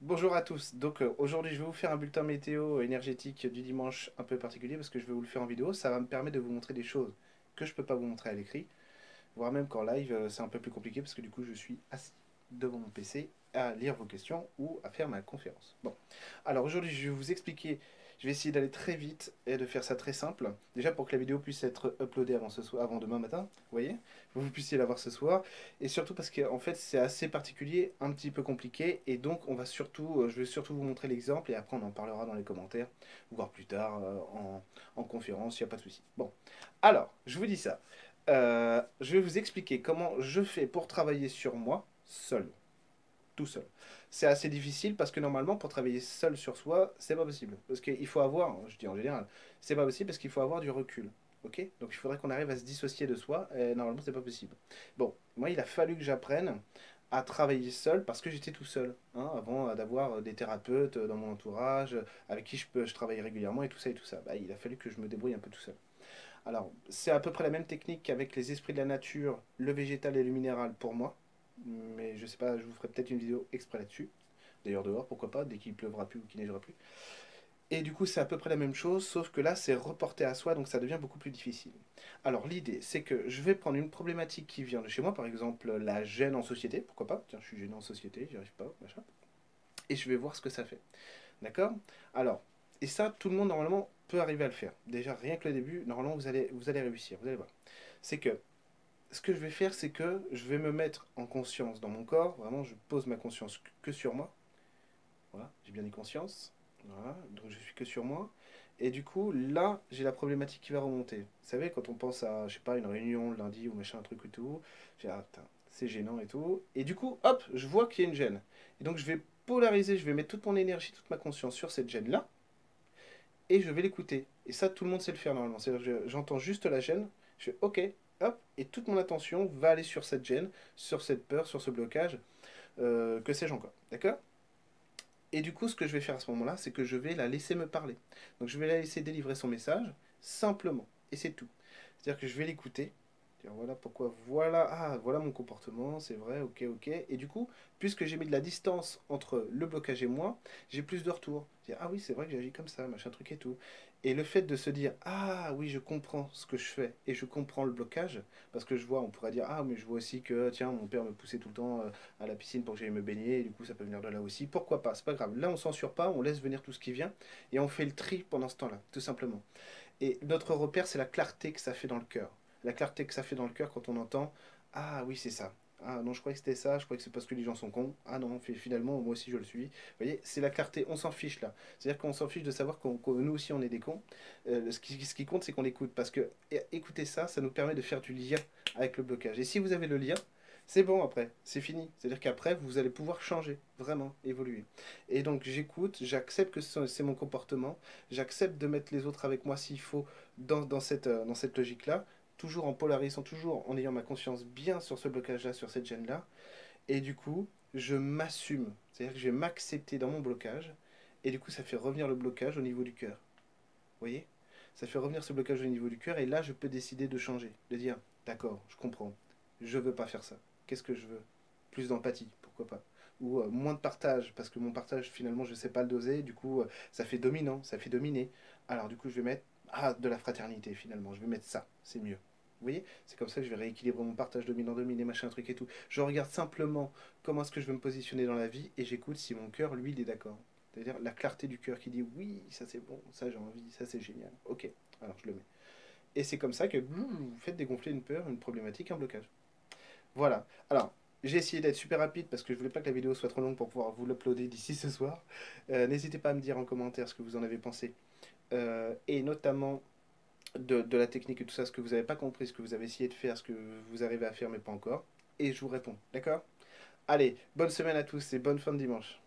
Bonjour à tous. Donc euh, aujourd'hui, je vais vous faire un bulletin météo énergétique du dimanche un peu particulier parce que je vais vous le faire en vidéo. Ça va me permettre de vous montrer des choses que je peux pas vous montrer à l'écrit, voire même qu'en live, euh, c'est un peu plus compliqué parce que du coup, je suis assis devant mon PC à lire vos questions ou à faire ma conférence. Bon, alors aujourd'hui, je vais vous expliquer je vais essayer d'aller très vite et de faire ça très simple. Déjà pour que la vidéo puisse être uploadée avant, ce soir, avant demain matin, vous voyez Vous puissiez la voir ce soir. Et surtout parce qu'en fait c'est assez particulier, un petit peu compliqué. Et donc on va surtout, euh, je vais surtout vous montrer l'exemple et après on en parlera dans les commentaires, voire plus tard euh, en, conférence, il n'y a pas de souci. Bon, alors je vous dis ça. Euh, je vais vous expliquer comment je fais pour travailler sur moi seul tout seul. C'est assez difficile parce que normalement, pour travailler seul sur soi, c'est pas possible. Parce qu'il faut avoir, je dis en général, c'est pas possible parce qu'il faut avoir du recul. Ok? Donc il faudrait qu'on arrive à se dissocier de soi, et normalement, c'est pas possible. Bon, moi, il a fallu que j'apprenne à travailler seul parce que j'étais tout seul, hein, avant d'avoir des thérapeutes dans mon entourage, avec qui je, peux, je travaille régulièrement et tout ça et tout ça. Bah, il a fallu que je me débrouille un peu tout seul. Alors, c'est à peu près la même technique qu'avec les esprits de la nature, le végétal et le minéral pour moi mais je sais pas, je vous ferai peut-être une vidéo exprès là-dessus. D'ailleurs dehors, pourquoi pas, dès qu'il pleuvra plus ou qu'il neigera plus. Et du coup, c'est à peu près la même chose, sauf que là, c'est reporté à soi, donc ça devient beaucoup plus difficile. Alors, l'idée, c'est que je vais prendre une problématique qui vient de chez moi, par exemple la gêne en société, pourquoi pas, tiens, je suis gêné en société, j'y arrive pas, machin, et je vais voir ce que ça fait. D'accord? Alors, et ça, tout le monde, normalement, peut arriver à le faire. Déjà, rien que le début, normalement, vous allez, vous allez réussir, vous allez voir. C'est que ce que je vais faire, c'est que je vais me mettre en conscience dans mon corps. Vraiment, je pose ma conscience que sur moi. Voilà, j'ai bien dit conscience. Voilà, donc je suis que sur moi. Et du coup, là, j'ai la problématique qui va remonter. Vous savez, quand on pense à, je sais pas, une réunion lundi ou machin, un truc ou tout, j'ai ah, c'est gênant et tout. Et du coup, hop, je vois qu'il y a une gêne. Et donc, je vais polariser, je vais mettre toute mon énergie, toute ma conscience sur cette gêne-là. Et je vais l'écouter. Et ça, tout le monde sait le faire normalement. C'est-à-dire, j'entends juste la gêne. Je fais OK, hop, et toute mon attention va aller sur cette gêne, sur cette peur, sur ce blocage, euh, que sais-je encore. D'accord? Et du coup, ce que je vais faire à ce moment-là, c'est que je vais la laisser me parler. Donc je vais la laisser délivrer son message, simplement. Et c'est tout. C'est-à-dire que je vais l'écouter, voilà pourquoi, voilà, ah, voilà mon comportement, c'est vrai, ok, ok. Et du coup, puisque j'ai mis de la distance entre le blocage et moi, j'ai plus de retour. ah oui, c'est vrai que j'agis comme ça, machin truc et tout. Et le fait de se dire, ah oui, je comprends ce que je fais et je comprends le blocage, parce que je vois, on pourrait dire, ah mais je vois aussi que, tiens, mon père me poussait tout le temps euh, à la piscine pour que j'aille me baigner, et du coup ça peut venir de là aussi. Pourquoi pas, c'est pas grave. Là, on censure pas, on laisse venir tout ce qui vient, et on fait le tri pendant ce temps-là, tout simplement. Et notre repère, c'est la clarté que ça fait dans le cœur la clarté que ça fait dans le cœur quand on entend Ah oui, c'est ça. Ah non, je croyais que c'était ça, je croyais que c'est parce que les gens sont cons. Ah non, finalement, moi aussi je le suis. Vous voyez, c'est la clarté, on s'en fiche là. C'est-à-dire qu'on s'en fiche de savoir que nous aussi on est des cons. Euh, ce, qui, compte, c'est qu'on écoute. Parce que écouter ça, ça nous permet de faire du lien avec le blocage. Et si vous avez le lien, c'est bon après, c'est fini. C'est-à-dire qu'après, vous allez pouvoir changer, vraiment, évoluer. Et donc j'écoute, j'accepte que c'est mon comportement, j'accepte de mettre les autres avec moi s'il faut dans cette, euh, dans cette logique-là toujours en polarisant, toujours en ayant ma conscience bien sur ce blocage-là, sur cette gêne-là. Et du coup, je m'assume. C'est-à-dire que je vais m'accepter dans mon blocage. Et du coup, ça fait revenir le blocage au niveau du cœur. Vous voyez? Ça fait revenir ce blocage au niveau du cœur. Et là, je peux décider de changer. De dire, d'accord, je comprends. Je veux pas faire ça. Qu'est-ce que je veux? Plus d'empathie, pourquoi pas? Ou euh, moins de partage, parce que mon partage, finalement, je ne sais pas le doser, du coup, euh, ça fait dominant, ça fait dominer. Alors, du coup, je vais mettre ah, de la fraternité, finalement, je vais mettre ça, c'est mieux. Vous voyez C'est comme ça que je vais rééquilibrer mon partage dominant-dominé, machin, truc et tout. Je regarde simplement comment est-ce que je veux me positionner dans la vie et j'écoute si mon cœur, lui, il est d'accord. C'est-à-dire la clarté du cœur qui dit oui, ça c'est bon, ça j'ai envie, ça c'est génial. Ok, alors je le mets. Et c'est comme ça que vous faites dégonfler une peur, une problématique, un blocage. Voilà. Alors, j'ai essayé d'être super rapide parce que je voulais pas que la vidéo soit trop longue pour pouvoir vous l'uploader d'ici ce soir. Euh, n'hésitez pas à me dire en commentaire ce que vous en avez pensé. Euh, et notamment de, la technique et tout ça, ce que vous n'avez pas compris, ce que vous avez essayé de faire, ce que vous arrivez à faire mais pas encore. Et je vous réponds, d'accord? Allez, bonne semaine à tous et bonne fin de dimanche.